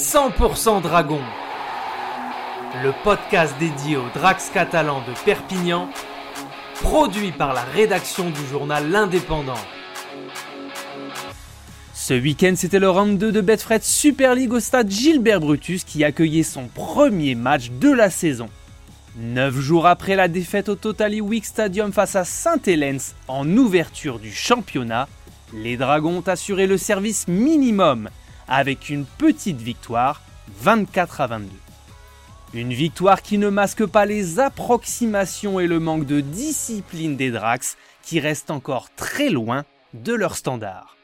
100% Dragon, le podcast dédié aux Drax catalans de Perpignan, produit par la rédaction du journal L'Indépendant. Ce week-end, c'était le round 2 de Betfred Super League au stade Gilbert Brutus qui accueillait son premier match de la saison. Neuf jours après la défaite au Totally Week Stadium face à Saint-Hélène en ouverture du championnat, les Dragons ont assuré le service minimum avec une petite victoire 24 à 22. Une victoire qui ne masque pas les approximations et le manque de discipline des Drax qui restent encore très loin de leur standard.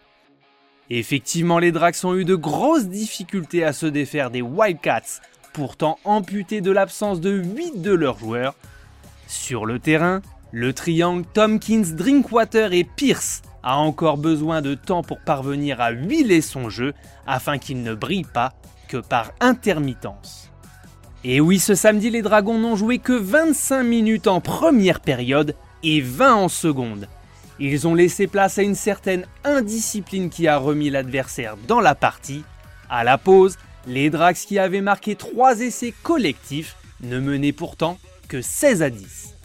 Effectivement, les Drax ont eu de grosses difficultés à se défaire des Wildcats pourtant amputé de l'absence de 8 de leurs joueurs. Sur le terrain, le triangle Tompkins, Drinkwater et Pierce a encore besoin de temps pour parvenir à huiler son jeu afin qu'il ne brille pas que par intermittence. Et oui, ce samedi, les Dragons n'ont joué que 25 minutes en première période et 20 en seconde. Ils ont laissé place à une certaine indiscipline qui a remis l'adversaire dans la partie. À la pause, les Drax qui avaient marqué 3 essais collectifs ne menaient pourtant que 16 à 10.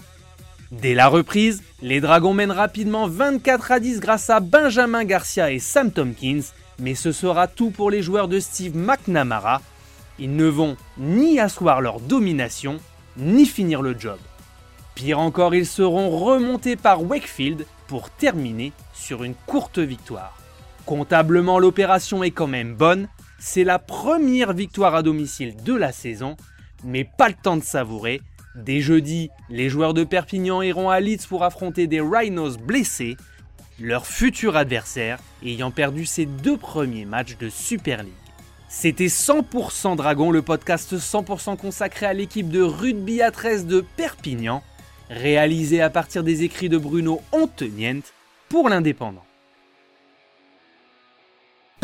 Dès la reprise, les Dragons mènent rapidement 24 à 10 grâce à Benjamin Garcia et Sam Tompkins, mais ce sera tout pour les joueurs de Steve McNamara. Ils ne vont ni asseoir leur domination, ni finir le job. Pire encore, ils seront remontés par Wakefield pour terminer sur une courte victoire. Comptablement, l'opération est quand même bonne, c'est la première victoire à domicile de la saison, mais pas le temps de savourer. Dès jeudi, les joueurs de Perpignan iront à Leeds pour affronter des Rhinos blessés, leur futur adversaire ayant perdu ses deux premiers matchs de Super League. C'était 100% Dragon, le podcast 100% consacré à l'équipe de rugby à 13 de Perpignan, réalisé à partir des écrits de Bruno Ontenient pour l'Indépendant.